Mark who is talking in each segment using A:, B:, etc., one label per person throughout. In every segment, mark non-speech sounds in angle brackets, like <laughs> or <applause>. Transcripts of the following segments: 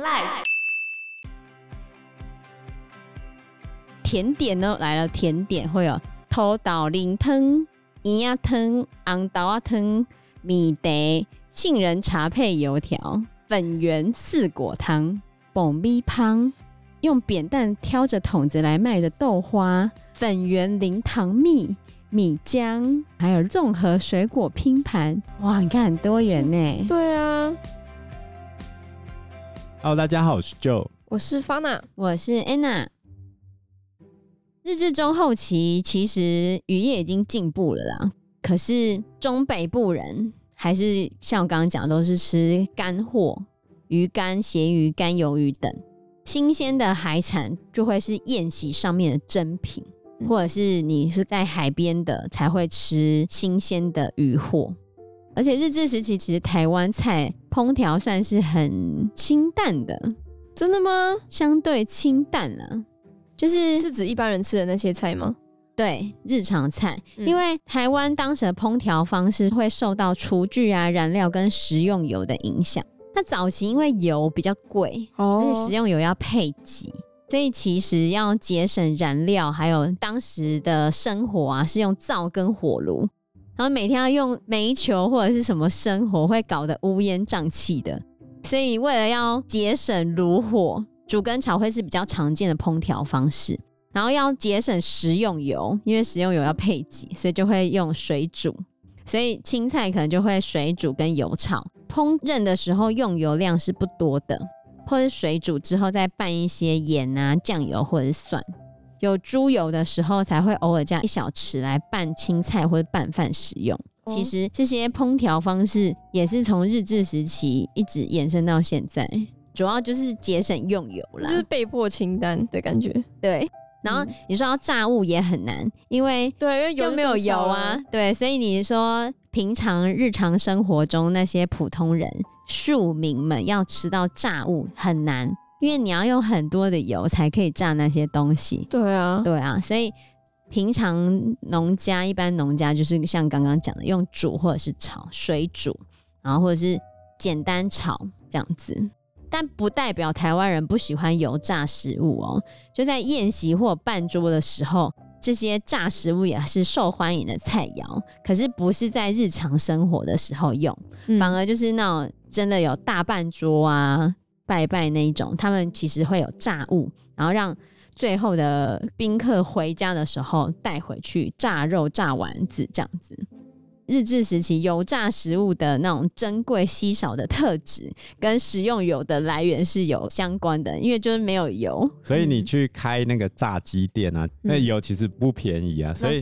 A: Life
B: 甜点呢来了，甜点会有土豆淋汤、银鸭汤、红豆啊汤、米茶、杏仁茶配油条、粉圆四果汤、蹦米汤，用扁担挑着桶子来卖的豆花、粉圆零糖蜜、米浆，还有综合水果拼盘。哇，你看很多元呢。
C: 对啊。
D: Hello，大家好，我是 Joe，
C: 我是 Fana，
B: 我是 Anna。日治中后期，其实渔业已经进步了啦。可是中北部人还是像我刚刚讲的，都是吃干货、鱼干、咸鱼、干鱿鱼等新鲜的海产，就会是宴席上面的珍品，或者是你是在海边的才会吃新鲜的渔货。而且日治时期，其实台湾菜烹调算是很清淡的，
C: 真的吗？
B: 相对清淡啊，就是
C: 是指一般人吃的那些菜吗？
B: 对，日常菜。
C: 嗯、
B: 因为台湾当时的烹调方式会受到厨具啊、燃料跟食用油的影响。那早期因为油比较贵，哦、而且食用油要配给，所以其实要节省燃料，还有当时的生活啊，是用灶跟火炉。然后每天要用煤球或者是什么生活，会搞得乌烟瘴气的。所以为了要节省炉火，煮跟炒会是比较常见的烹调方式。然后要节省食用油，因为食用油要配给，所以就会用水煮。所以青菜可能就会水煮跟油炒。烹饪的时候用油量是不多的，或者水煮之后再拌一些盐啊、酱油或者是蒜。有猪油的时候，才会偶尔加一小匙来拌青菜或者拌饭食用。哦、其实这些烹调方式也是从日治时期一直延伸到现在，主要就是节省用油啦，
C: 就是被迫清淡的感觉。
B: 对，然后你说要炸物也很难，因为对，因为油没有油啊，对，所以你说平常日常生活中那些普通人、庶民们要吃到炸物很难。因为你要用很多的油才可以炸那些东西，
C: 对啊，
B: 对啊，所以平常农家一般农家就是像刚刚讲的，用煮或者是炒水煮，然后或者是简单炒这样子，但不代表台湾人不喜欢油炸食物哦。就在宴席或办桌的时候，这些炸食物也是受欢迎的菜肴，可是不是在日常生活的时候用，嗯、反而就是那种真的有大半桌啊。拜拜那一种，他们其实会有炸物，然后让最后的宾客回家的时候带回去炸肉、炸丸子这样子。日治时期油炸食物的那种珍贵稀少的特质，跟食用油的来源是有相关的，因为就是没有油，
D: 所以你去开那个炸鸡店啊，嗯、那油其实不便宜啊，所以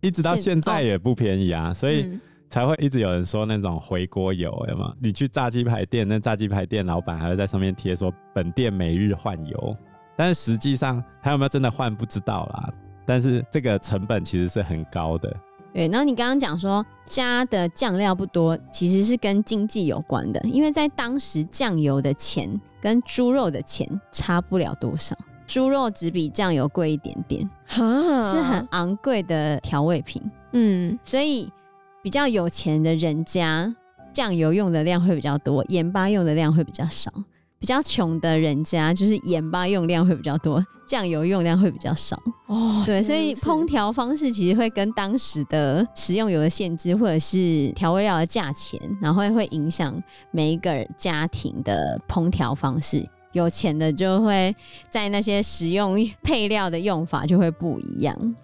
D: 一直到现在也不便宜啊，所以。嗯才会一直有人说那种回锅油，有吗？你去炸鸡排店，那炸鸡排店老板还会在上面贴说本店每日换油，但是实际上他有没有真的换不知道啦。但是这个成本其实是很高的。
B: 对，然后你刚刚讲说加的酱料不多，其实是跟经济有关的，因为在当时酱油的钱跟猪肉的钱差不了多少，猪肉只比酱油贵一点点，哈，是很昂贵的调味品。嗯，所以。比较有钱的人家，酱油用的量会比较多，盐巴用的量会比较少；比较穷的人家，就是盐巴用量会比较多，酱油用量会比较少。哦，对，所以烹调方式其实会跟当时的食用油的限制，或者是调味料的价钱，然后会影响每一个家庭的烹调方式。有钱的就会在那些食用配料的用法就会不一样，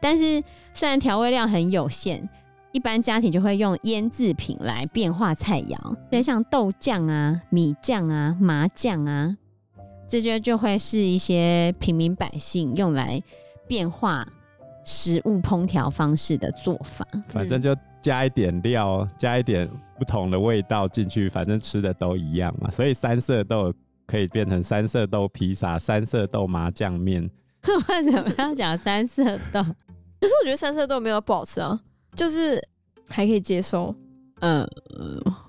B: 但是虽然调味料很有限。一般家庭就会用腌制品来变化菜肴，所以像豆酱啊、米酱啊、麻酱啊，这些就会是一些平民百姓用来变化食物烹调方式的做法。
D: 反正就加一点料，加一点不同的味道进去，反正吃的都一样嘛。所以三色豆可以变成三色豆披萨、三色豆麻酱面。<laughs>
B: 为什么要讲三色豆？
C: 可是我觉得三色豆没有不好吃啊。就是还可以接受，
B: 嗯，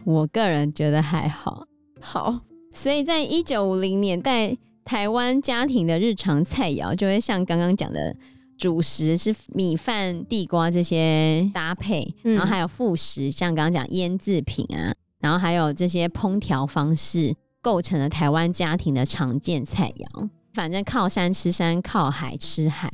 B: 我个人觉得还好。
C: 好，
B: 所以在一九五零年代，台湾家庭的日常菜肴就会像刚刚讲的主食是米饭、地瓜这些搭配，然后还有副食，像刚刚讲腌制品啊，然后还有这些烹调方式，构成了台湾家庭的常见菜肴。反正靠山吃山，靠海吃海。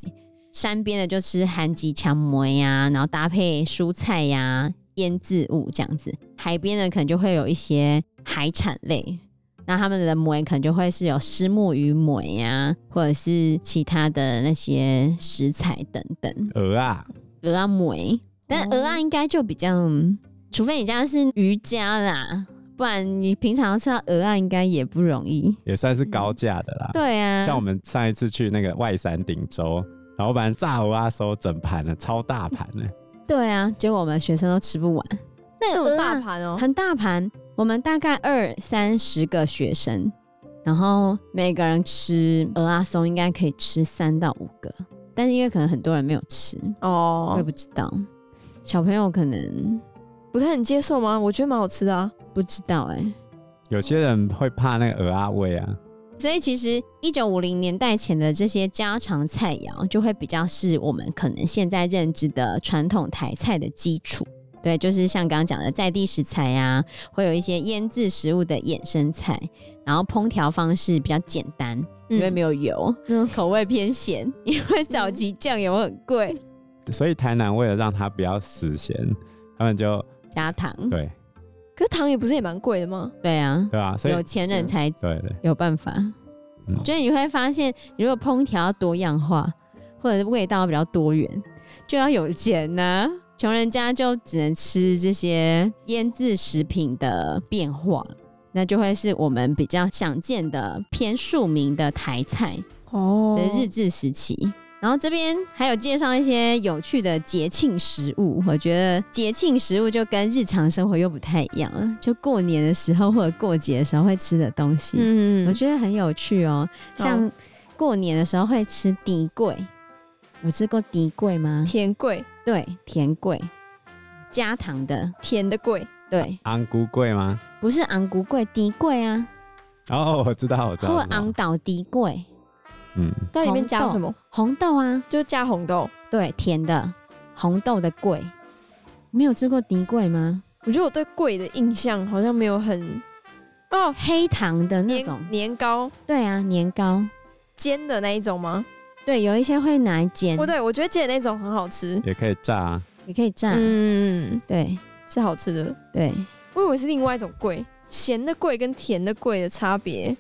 B: 山边的就吃韩吉强梅呀，然后搭配蔬菜呀、啊、腌渍物这样子。海边的可能就会有一些海产类，那他们的梅可能就会是有石目鱼梅呀，或者是其他的那些食材等等。
D: 鹅啊，
B: 鹅啊梅，但鹅啊应该就比较，除非你家是渔家啦。不然你平常吃到鹅啊应该也不容易，
D: 也算是高价的啦。
B: 对啊，
D: 像我们上一次去那个外山顶洲，然后把炸蚵仔收整盘了，超大盘呢。
B: 对啊，结果我们学生都吃不完。
C: 那么大盘哦，
B: 很大盘。我们大概二三十个学生，然后每个人吃鹅阿松应该可以吃三到五个，但是因为可能很多人没有吃哦，我也不知道。小朋友可能
C: 不太能接受吗？我觉得蛮好吃的啊。
B: 不知道哎、欸，
D: 有些人会怕那个鹅阿味啊，
B: 所以其实一九五零年代前的这些家常菜肴，就会比较是我们可能现在认知的传统台菜的基础。对，就是像刚刚讲的在地食材呀、啊，会有一些腌制食物的衍生菜，然后烹调方式比较简单，嗯、因为没有油，嗯、口味偏咸，<laughs> 因为早期酱油很贵，
D: 所以台南为了让它不要死咸，他们就
B: 加糖。
D: 对。
C: 可是糖也不是也蛮贵的吗？
B: 对啊，
D: 对啊，所以
B: 有钱人才
D: 对对
B: 有办法。所以你会发现，如果烹调多样化，或者是味道比较多元，就要有钱呐、啊。穷人家就只能吃这些腌制食品的变化，那就会是我们比较想见的偏庶民的台菜哦，在日治时期。然后这边还有介绍一些有趣的节庆食物，我觉得节庆食物就跟日常生活又不太一样了，就过年的时候或者过节的时候会吃的东西，嗯，我觉得很有趣哦。像过年的时候会吃甜粿，有吃过甜粿吗？
C: 甜桂，
B: 对，甜桂，加糖的
C: 甜的桂，
B: 对。
D: 红龟粿吗？
B: 不是红龟粿，甜粿啊。
D: 哦，我知道，我知道。
B: 或红豆甜粿。
D: 嗯，
C: 在里面加什么？
B: 红豆啊，
C: 就加红豆，
B: 对，甜的红豆的桂。没有吃过泥桂吗？
C: 我觉得我对桂的印象好像没有很哦，
B: 黑糖的那种
C: 年糕，
B: 对啊，年糕
C: 煎的那一种吗？
B: 对，有一些会拿来煎。
C: 不对，我觉得煎的那种很好吃，
D: 也可以炸啊，
B: 也可以炸。
C: 嗯，
B: 对，
C: 是好吃的。
B: 对，
C: 我以为是另外一种桂，咸的桂跟甜的桂的差别。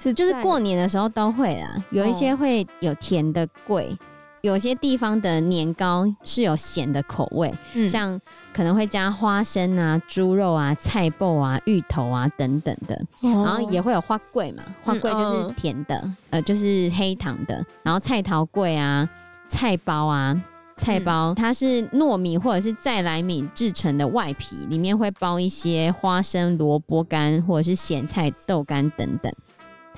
B: 是，就是过年的时候都会啦，有一些会有甜的贵，哦、有些地方的年糕是有咸的口味，嗯、像可能会加花生啊、猪肉啊、菜脯啊、芋头啊等等的，哦、然后也会有花桂嘛，花桂就是甜的，嗯、呃，就是黑糖的，然后菜桃桂啊、菜包啊、菜包，它是糯米或者是再来米制成的外皮，里面会包一些花生、萝卜干或者是咸菜、豆干等等。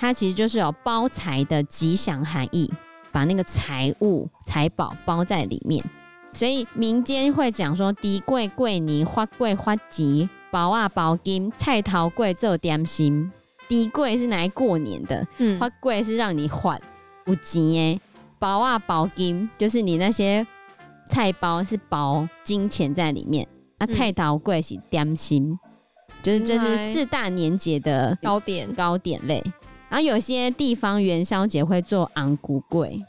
B: 它其实就是有包财的吉祥含义，把那个财物财宝包在里面，所以民间会讲说：甜粿过年，发粿发钱，包啊包金，菜头贵做点心。低贵是拿来过年的，嗯，花贵是让你换有钱诶，包啊包金就是你那些菜包是包金钱在里面，啊，菜头贵是点心，嗯、就是这是四大年节的
C: 糕点。
B: 糕点类。然后有些地方元宵节会做红龟粿，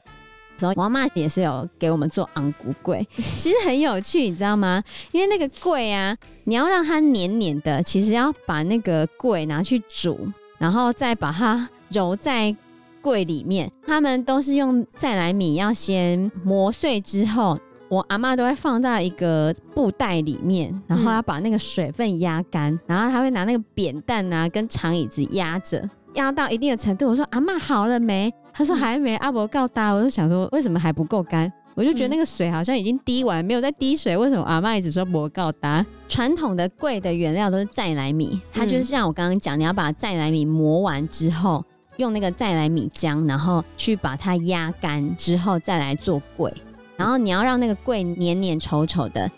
B: 所以我妈也是有给我们做昂骨柜，<laughs> 其实很有趣，你知道吗？因为那个柜啊，你要让它黏黏的，其实要把那个柜拿去煮，然后再把它揉在柜里面。他们都是用再来米，要先磨碎之后，我阿妈都会放到一个布袋里面，然后要把那个水分压干，然后他会拿那个扁担啊跟长椅子压着。压到一定的程度，我说阿嬷好了没？他说还没。阿伯告大，我就想说为什么还不够干？我就觉得那个水好像已经滴完，没有在滴水。为什么阿嬷一直说不告大？传统的贵的原料都是再来米，它就是像我刚刚讲，你要把再来米磨完之后，用那个再来米浆，然后去把它压干之后再来做粿。然后你要让那个粿黏黏稠稠的，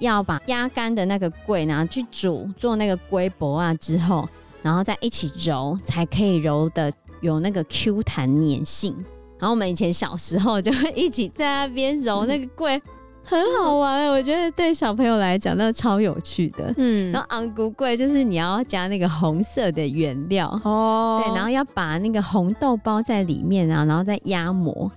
B: 要把压干的那个粿拿去煮，做那个龟薄啊之后。然后再一起揉，才可以揉的有那个 Q 弹粘性。然后我们以前小时候就会一起在那边揉那个粿，很好玩、欸。我觉得对小朋友来讲，那超有趣的。嗯，然后红龟粿就是你要加那个红色的原料哦，对，然后要把那个红豆包在里面啊，然后再压模。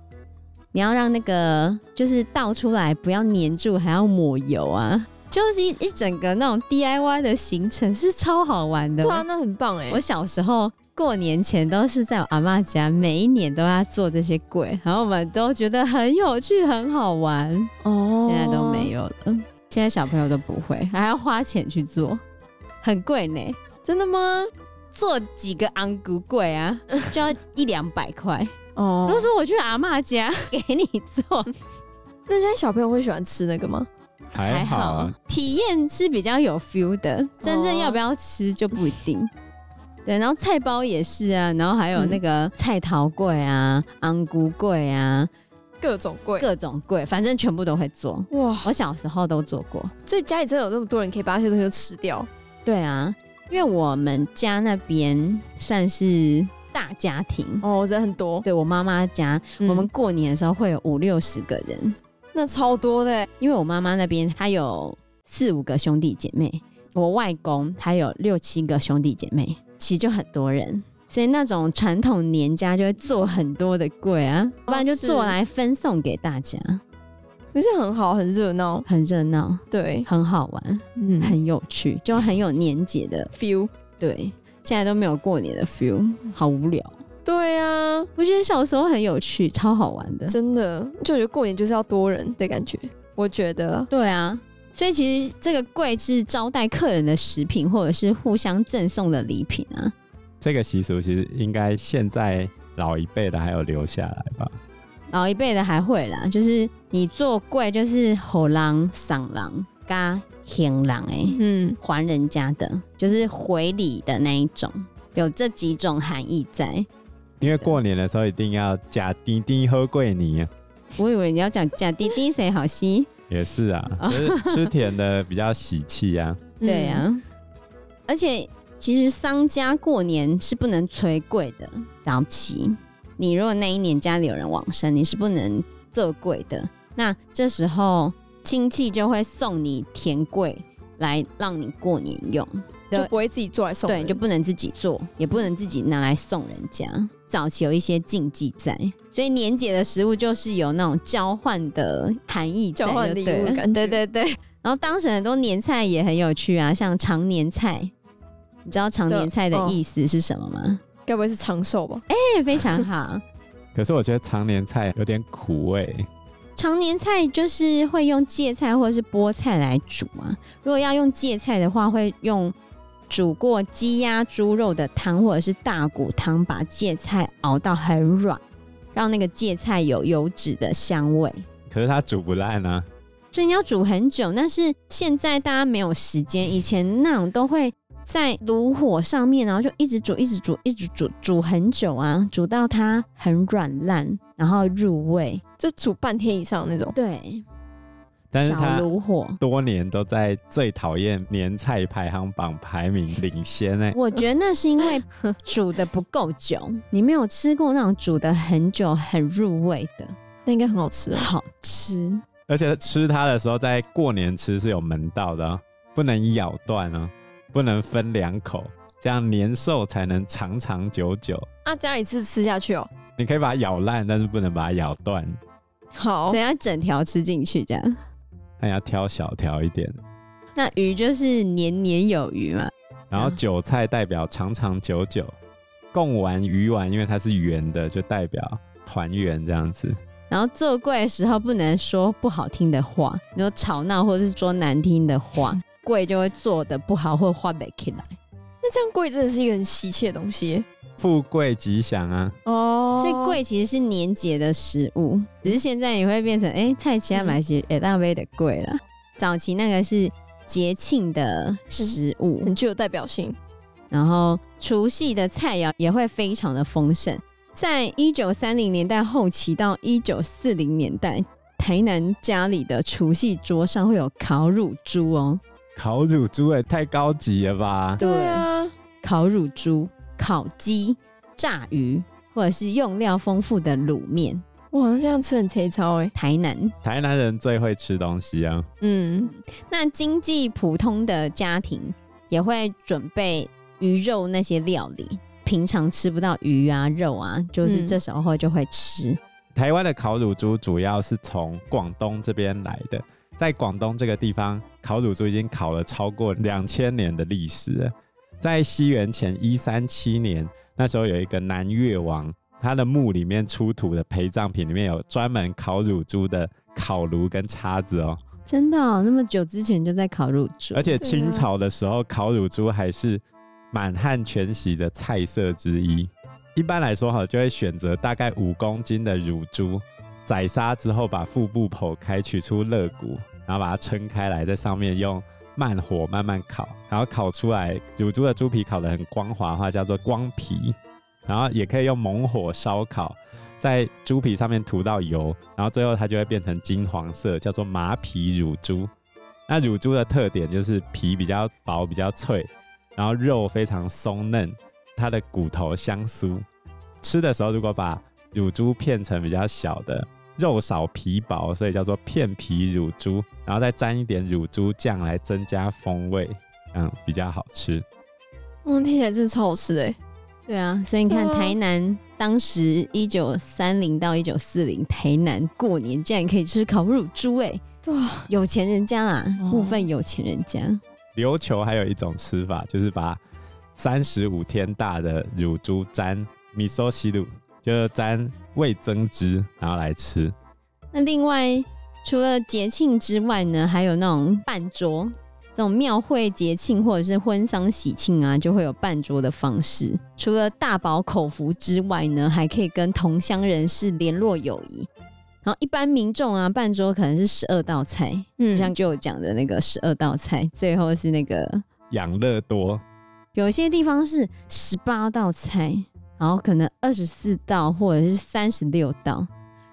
B: 你要让那个就是倒出来不要粘住，还要抹油啊，就是一一整个那种 DIY 的行程是超好玩的。
C: 对啊，那很棒哎！
B: 我小时候过年前都是在我阿嬷家，每一年都要做这些鬼，然后我们都觉得很有趣、很好玩。哦，现在都没有了，现在小朋友都不会，还要花钱去做，很贵呢。
C: 真的吗？
B: 做几个昂古贵啊，<laughs> 就要一两百块。哦，如果说我去阿嬷家 <laughs> 给你做，
C: 那现在小朋友会喜欢吃那个吗？
D: 还好，
B: 体验是比较有 feel 的，真正要不要吃就不一定。对，然后菜包也是啊，然后还有那个菜桃贵啊、昂菇贵啊，
C: 各种贵，
B: 各种贵，反正全部都会做。哇，我小时候都做过，
C: 所以家里真的有那么多人可以把这些东西都吃掉。
B: 对啊，因为我们家那边算是。大家庭
C: 哦，人很多。
B: 对，我妈妈家，嗯、我们过年的时候会有五六十个人，
C: 那超多的。
B: 因为我妈妈那边她有四五个兄弟姐妹，我外公他有六七个兄弟姐妹，其实就很多人，所以那种传统年家就会做很多的柜啊，哦、不然就做来分送给大家。
C: 可是很好，很热闹，
B: 很热闹，
C: 对，
B: 很好玩，嗯，很有趣，就很有年节的 feel，对。现在都没有过年的 feel，好无聊。
C: 对啊，
B: 我觉得小时候很有趣，超好玩的。
C: 真的，就觉得过年就是要多人的感觉。我觉得，
B: 对啊。所以其实这个柜是招待客人的食品，或者是互相赠送的礼品啊。
D: 这个习俗其实应该现在老一辈的还有留下来吧？
B: 老一辈的还会啦，就是你做粿就是吼狼、赏狼、嘎。行狼哎，嗯，还人家的，就是回礼的那一种，有这几种含义在。
D: 因为过年的时候一定要假滴滴喝桂泥啊。
B: 我以为你要讲假滴滴谁好吸？
D: 也是啊，就是吃甜的比较喜气啊。<laughs>
B: 对啊，而且其实商家过年是不能催贵的。早期你如果那一年家里有人往生，你是不能做贵的。那这时候。亲戚就会送你甜贵来让你过年用，
C: 就不会自己做来送。
B: 对，就不能自己做，也不能自己拿来送人家。早期有一些禁忌在，所以年节的食物就是有那种交换的含义，
C: 交换礼物感。
B: 对对对。然后当时很多年菜也很有趣啊，像常年菜，你知道常年菜的意思是什么吗？
C: 该不会是长寿吧？
B: 哎、欸，非常好。
D: 可是我觉得常年菜有点苦味。
B: 常年菜就是会用芥菜或者是菠菜来煮啊。如果要用芥菜的话，会用煮过鸡鸭猪肉的汤或者是大骨汤，把芥菜熬到很软，让那个芥菜有油脂的香味。
D: 可是它煮不烂啊，
B: 所以你要煮很久。但是现在大家没有时间，以前那种都会在炉火上面，然后就一直煮，一直煮，一直煮，煮很久啊，煮到它很软烂。然后入味，
C: 就煮半天以上那种。
B: 对，
D: 但是他多年都在最讨厌年菜排行榜排名领先哎。
B: 我觉得那是因为煮的不够久，你没有吃过那种煮的很久很入味的，
C: 那应该很好吃，
B: 好吃。
D: 而且吃它的时候，在过年吃是有门道的哦，不能咬断哦，不能分两口，这样年寿才能长长久久。
C: 啊，这样一次吃下去哦。
D: 你可以把它咬烂，但是不能把它咬断。
B: 好，所以要整条吃进去，这样。
D: 那要挑小条一点。
B: 那鱼就是年年有余嘛。
D: 然后韭菜代表长长久久，贡丸鱼丸因为它是圆的，就代表团圆这样子。
B: 然后做贵的时候不能说不好听的话，你说吵闹或者是说难听的话，贵就会做的不好或画不起来。
C: 那这样贵真的是一个很稀奇的东西。
D: 富贵吉祥啊！
B: 哦，所以贵其实是年节的食物，只是现在也会变成哎、欸，菜市仔买些也大杯的贵了。早期那个是节庆的食物，
C: 很具有代表性。
B: 然后除夕的菜肴也会非常的丰盛。在一九三零年代后期到一九四零年代，台南家里的除夕桌上会有烤乳猪哦。
D: 烤乳猪也太高级了吧？
B: 对啊，烤乳猪。烤鸡、炸鱼，或者是用料丰富的卤面，
C: 哇，那这样吃很粗糙哎。
B: 台南，
D: 台南人最会吃东西啊。
B: 嗯，那经济普通的家庭也会准备鱼肉那些料理，平常吃不到鱼啊肉啊，就是这时候就会吃。嗯、
D: 台湾的烤乳猪主要是从广东这边来的，在广东这个地方，烤乳猪已经烤了超过两千年的历史了。在西元前一三七年，那时候有一个南越王。他的墓里面出土的陪葬品里面有专门烤乳猪的烤炉跟叉子哦，
B: 真的哦？那么久之前就在烤乳猪，
D: 而且清朝的时候烤乳猪还是满汉全席的菜色之一。一般来说哈，就会选择大概五公斤的乳猪，宰杀之后把腹部剖开，取出肋骨，然后把它撑开来，在上面用慢火慢慢烤，然后烤出来乳猪的猪皮烤得很光滑的话，叫做光皮。然后也可以用猛火烧烤，在猪皮上面涂到油，然后最后它就会变成金黄色，叫做麻皮乳猪。那乳猪的特点就是皮比较薄、比较脆，然后肉非常松嫩，它的骨头香酥。吃的时候如果把乳猪片成比较小的，肉少皮薄，所以叫做片皮乳猪，然后再沾一点乳猪酱来增加风味，嗯，比较好吃。
C: 嗯，听起来真的超好吃的。
B: 对啊，所以你看，台南当时一九三零到一九四零，台南过年竟然可以吃烤乳猪，哎，对，有钱人家啊，部分有钱人家。
D: 琉球还有一种吃法，就是把三十五天大的乳猪沾味噌汁，就是沾味增汁，然后来吃。
B: 那另外，除了节庆之外呢，还有那种半桌。这种庙会节庆或者是婚丧喜庆啊，就会有半桌的方式。除了大饱口福之外呢，还可以跟同乡人士联络友谊。然后一般民众啊，半桌可能是十二道菜，嗯，像就有讲的那个十二道菜，最后是那个
D: 养乐多。
B: 有一些地方是十八道菜，然后可能二十四道或者是三十六道。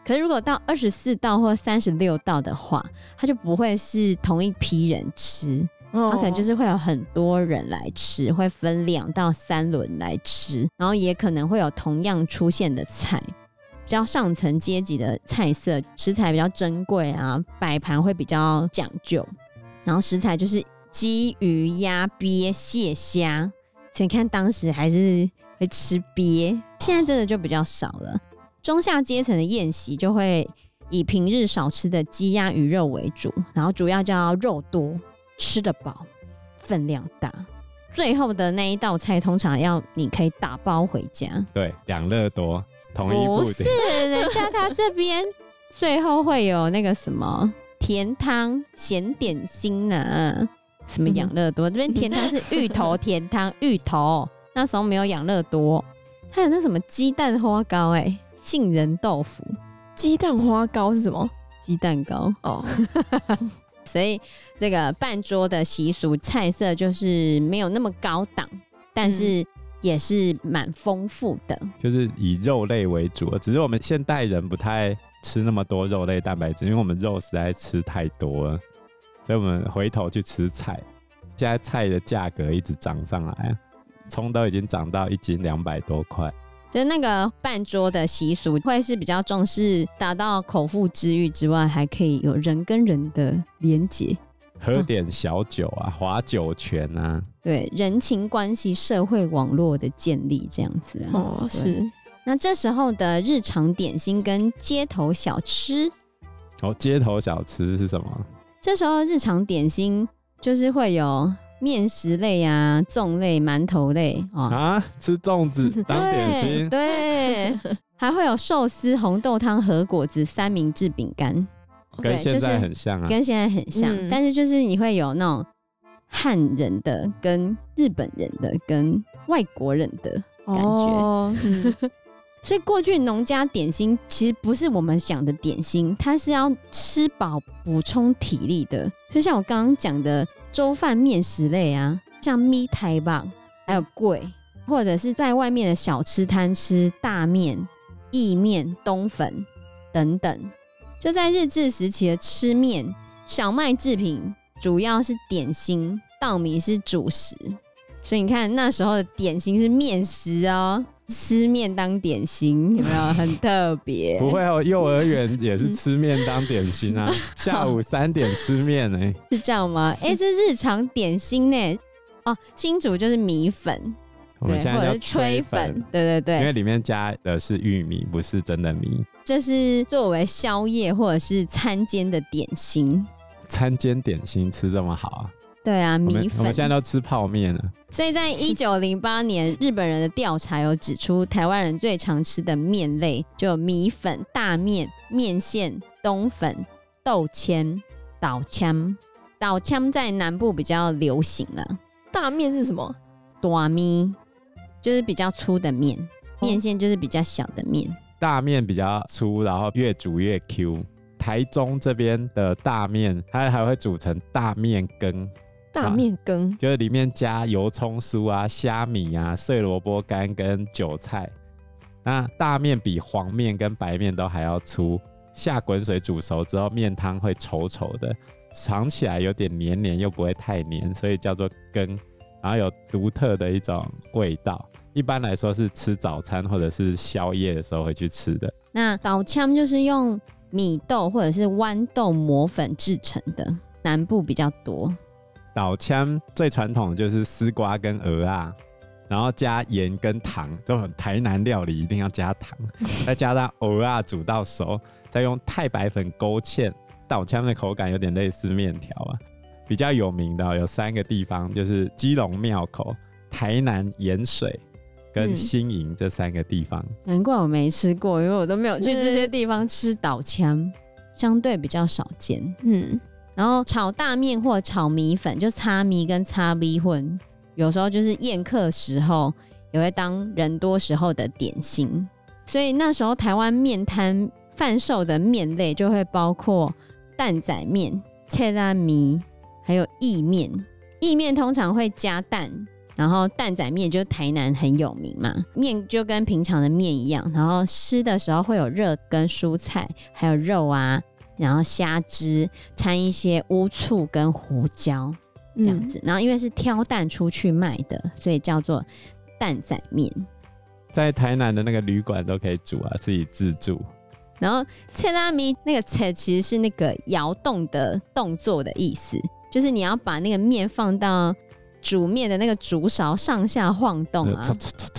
B: 可是如果到二十四道或三十六道的话，它就不会是同一批人吃。它可能就是会有很多人来吃，会分两到三轮来吃，然后也可能会有同样出现的菜，比较上层阶级的菜色，食材比较珍贵啊，摆盘会比较讲究，然后食材就是鸡、鱼、鸭、鳖、蟹、虾，所以你看当时还是会吃鳖，现在真的就比较少了。中下阶层的宴席就会以平日少吃的鸡、鸭、鱼肉为主，然后主要叫肉多。吃得饱，分量大，最后的那一道菜通常要你可以打包回家。
D: 对，养乐多同一部。
B: 不是，人家他这边 <laughs> 最后会有那个什么甜汤、咸点心呢、啊？什么养乐多？这边甜汤是芋头甜汤，芋头那时候没有养乐多，还有那什么鸡蛋花糕、欸，哎，杏仁豆腐，
C: 鸡蛋花糕是什么？
B: 鸡蛋糕哦。<laughs> 所以这个半桌的习俗菜色就是没有那么高档，但是也是蛮丰富的，
D: 就是以肉类为主。只是我们现代人不太吃那么多肉类蛋白质，因为我们肉实在吃太多了，所以我们回头去吃菜。现在菜的价格一直涨上来，葱都已经涨到一斤两百多块。
B: 就是那个办桌的习俗，会是比较重视达到口腹之欲之外，还可以有人跟人的连结，
D: 喝点小酒啊，划酒拳啊，
B: 对，人情关系、社会网络的建立这样子啊。
C: 哦，是。
B: 那这时候的日常点心跟街头小吃，
D: 哦，街头小吃是什么？
B: 这时候日常点心就是会有。面食类啊，粽类、馒头类哦。
D: 啊，吃粽子 <laughs> 当点心，
B: 对，对。<laughs> 还会有寿司、红豆汤、和果子、三明治、饼干，
D: 跟现在很像啊，
B: 跟现在很像，嗯、但是就是你会有那种汉人的、跟日本人的、跟外国人的感觉，哦嗯、<laughs> 所以过去农家点心其实不是我们想的点心，它是要吃饱补充体力的，就像我刚刚讲的。粥饭面食类啊，像米苔棒，还有粿，或者是在外面的小吃摊吃大面、意面、冬粉等等。就在日治时期的吃面，小麦制品主要是点心，稻米是主食。所以你看那时候的点心是面食哦，吃面当点心，有没有很特别？
D: 不会哦，幼儿园也是吃面当点心啊，<laughs> 下午三点吃面呢、欸，
B: 是这样吗？哎、欸，是日常点心呢。哦，新竹就是米粉，
D: 我们现在叫
B: 吹粉，对对对，
D: 因为里面加的是玉米，不是真的米。
B: 这是作为宵夜或者是餐间的点心。
D: 餐间点心吃这么好啊？
B: 对啊，米粉。
D: 我们现在都吃泡面了。
B: 所以在一九零八年，日本人的调查有指出，台湾人最常吃的面类就有米粉、大面、面线、冬粉、豆签、岛签。岛签在南部比较流行了。
C: 大面是什么？
B: 大米就是比较粗的面，面线就是比较小的面。
D: 大面比较粗，然后越煮越 Q。台中这边的大面，它还会煮成大面羹。
C: 大面羹
D: 就是里面加油葱酥啊、虾米啊、碎萝卜干跟韭菜。那大面比黄面跟白面都还要粗，下滚水煮熟之后，面汤会稠稠的，尝起来有点黏黏，又不会太黏，所以叫做羹。然后有独特的一种味道。一般来说是吃早餐或者是宵夜的时候会去吃的。
B: 那岛签就是用。米豆或者是豌豆磨粉制成的，南部比较多。
D: 岛腔最传统的就是丝瓜跟鹅啊，然后加盐跟糖，都很台南料理一定要加糖，<laughs> 再加上鹅啊煮到熟，再用太白粉勾芡。岛签的口感有点类似面条啊。比较有名的有三个地方，就是基隆庙口、台南盐水。跟新营这三个地方，
B: 嗯，难怪我没吃过，因为我都没有去这些地方吃岛签，相对比较少见。嗯，然后炒大面或炒米粉，就擦米跟擦米混，有时候就是宴客时候也会当人多时候的点心。所以那时候台湾面摊贩售的面类就会包括蛋仔面、切拉米，还有意面。意面通常会加蛋。然后蛋仔面就是台南很有名嘛，面就跟平常的面一样，然后吃的时候会有热跟蔬菜，还有肉啊，然后虾汁掺一些乌醋跟胡椒这样子，嗯、然后因为是挑担出去卖的，所以叫做担仔面。
D: 在台南的那个旅馆都可以煮啊，自己自助。
B: 然后切拉米那个切其实是那个摇动的动作的意思，就是你要把那个面放到。煮面的那个竹勺上下晃动啊，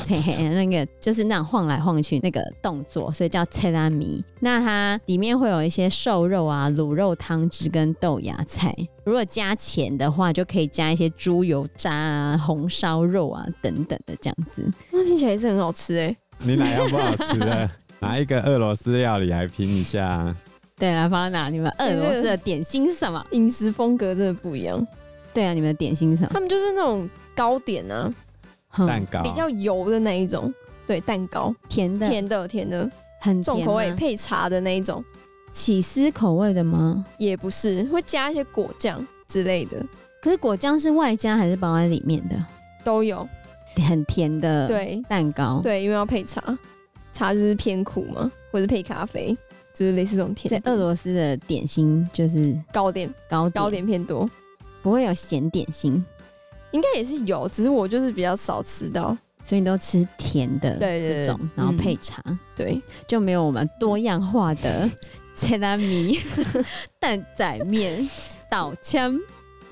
B: 嘿嘿，那个就是那样晃来晃去那个动作，所以叫切拉米。那它里面会有一些瘦肉啊、卤肉汤汁跟豆芽菜。如果加钱的话，就可以加一些猪油渣啊、红烧肉啊等等的这样子。
C: 那听起来也是很好吃哎、欸。
D: 你哪样不好吃的？拿一个俄罗斯料理来拼一下。
B: 对，来放哪？你们俄罗斯的点心是什么？
C: 饮食风格真的不一样。
B: 对啊，你们的点心是什么？
C: 他们就是那种糕点啊，
D: 蛋糕
C: 比较油的那一种。对，蛋糕
B: 甜的，
C: 甜的，甜的，
B: 很
C: 重口味，配茶的那一种。
B: 起司口味的吗？
C: 也不是，会加一些果酱之类的。
B: 可是果酱是外加还是包在里面的？
C: 都有，
B: 很甜的。对，蛋糕。
C: 对，因为要配茶，茶就是偏苦嘛，或者配咖啡，就是类似这种甜。
B: 所以俄罗斯的点心就是
C: 糕点，糕点糕点偏多。
B: 不会有咸点心，
C: 应该也是有，只是我就是比较少吃到，
B: 所以你都吃甜的这种，
C: 对。对对，
B: 然后配茶，
C: 嗯、对，
B: 就没有我们多样化的菜拉米、蛋仔面、岛枪，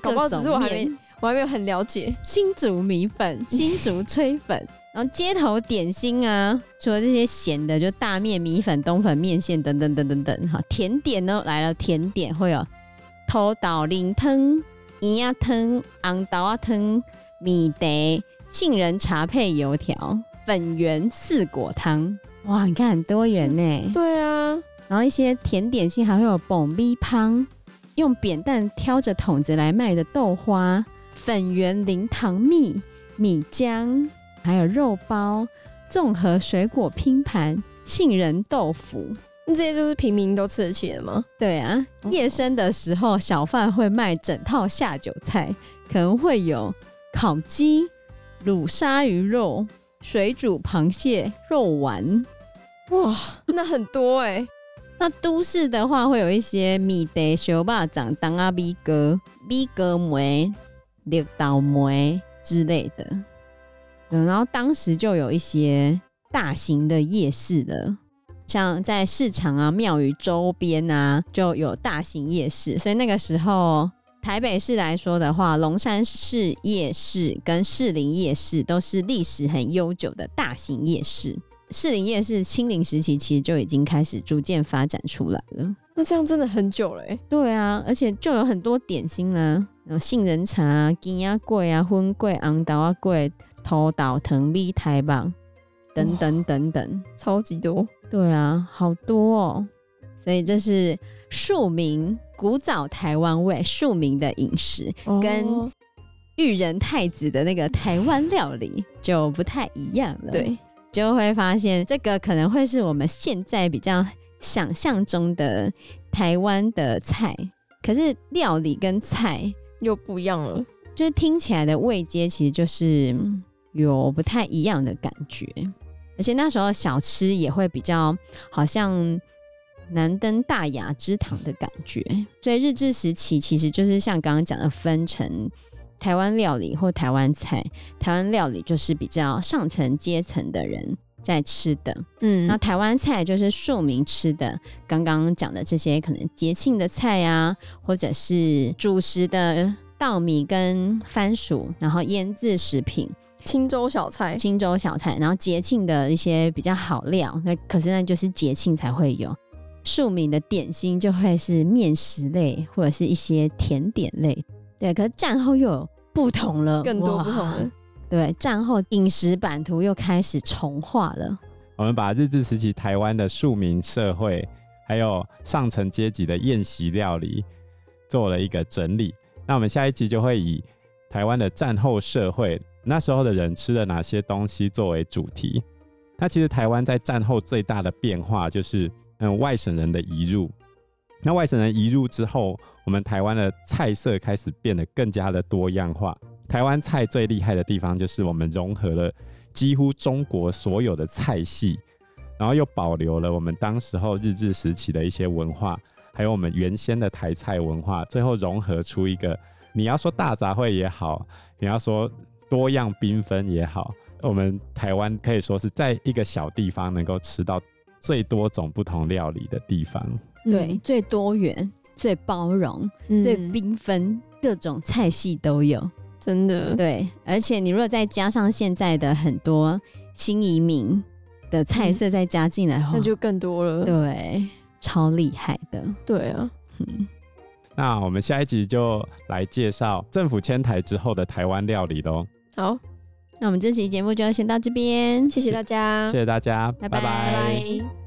C: 搞不好只是我还没我还没有很了解。
B: 新竹米粉、新竹炊粉，<laughs> 然后街头点心啊，除了这些咸的，就大面、米粉、冬粉、面线等等等等等，哈，甜点呢来了，甜点会有头岛灵汤。银鸭汤、红豆啊汤、米茶、杏仁茶配油条、粉圆四果汤，哇，你看很多元呢。
C: 对啊，
B: 然后一些甜点心还会有爆米汤，用扁担挑着桶子来卖的豆花、粉圆零糖蜜、米浆，还有肉包、综合水果拼盘、杏仁豆腐。
C: 那这些就是平民都吃得起的吗？
B: 对啊，夜深的时候，小贩会卖整套下酒菜，可能会有烤鸡、卤鲨鱼肉、水煮螃蟹、肉丸。
C: 哇，那很多哎、欸。<laughs>
B: 那都市的话，会有一些米德、小巴掌、当阿 B 哥、B 哥梅、绿豆梅之类的。嗯，然后当时就有一些大型的夜市了。像在市场啊、庙宇周边啊，就有大型夜市。所以那个时候，台北市来说的话，龙山市夜市跟士林夜市都是历史很悠久的大型夜市。士林夜市清零时期其实就已经开始逐渐发展出来了。
C: 那这样真的很久了哎。
B: 对啊，而且就有很多点心啦，有杏仁茶啊、金鸭粿啊、荤粿、红豆仔粿、土豆糖、米苔棒等等等等，
C: 超级多。
B: 对啊，好多哦。所以这是庶民古早台湾味庶民的饮食，哦、跟裕仁太子的那个台湾料理就不太一样了。
C: 对。
B: 就会发现，这个可能会是我们现在比较想象中的台湾的菜，可是料理跟菜
C: 又不一样了，
B: 就是听起来的味阶其实就是有不太一样的感觉，而且那时候小吃也会比较好像难登大雅之堂的感觉，所以日治时期其实就是像刚刚讲的分成。台湾料理或台湾菜，台湾料理就是比较上层阶层的人在吃的，嗯，那台湾菜就是庶民吃的。刚刚讲的这些可能节庆的菜啊，或者是主食的稻米跟番薯，然后腌制食品、
C: 清粥小菜、
B: 青州小菜，然后节庆的一些比较好料，那可是那就是节庆才会有。庶民的点心就会是面食类或者是一些甜点类。对，可是战后又有不同了，
C: 更多不同了。
B: 对，战后饮食版图又开始重划了。
D: 我们把日治时期台湾的庶民社会，还有上层阶级的宴席料理做了一个整理。那我们下一集就会以台湾的战后社会，那时候的人吃了哪些东西作为主题。那其实台湾在战后最大的变化就是，嗯，外省人的移入。那外省人移入之后，我们台湾的菜色开始变得更加的多样化。台湾菜最厉害的地方就是我们融合了几乎中国所有的菜系，然后又保留了我们当时候日治时期的一些文化，还有我们原先的台菜文化，最后融合出一个，你要说大杂烩也好，你要说多样缤纷也好，我们台湾可以说是在一个小地方能够吃到最多种不同料理的地方。
B: 对，最多元。最包容、嗯、最缤纷，各种菜系都有，
C: 真的。
B: 对，而且你如果再加上现在的很多新移民的菜色再加进来，
C: 那就更多了。
B: 对，超厉害的。
C: 对啊，
D: 嗯。那我们下一集就来介绍政府迁台之后的台湾料理喽。
C: 好，
B: 那我们这期节目就先到这边，谢谢大家，
D: 谢谢大家，
B: 拜拜。拜拜。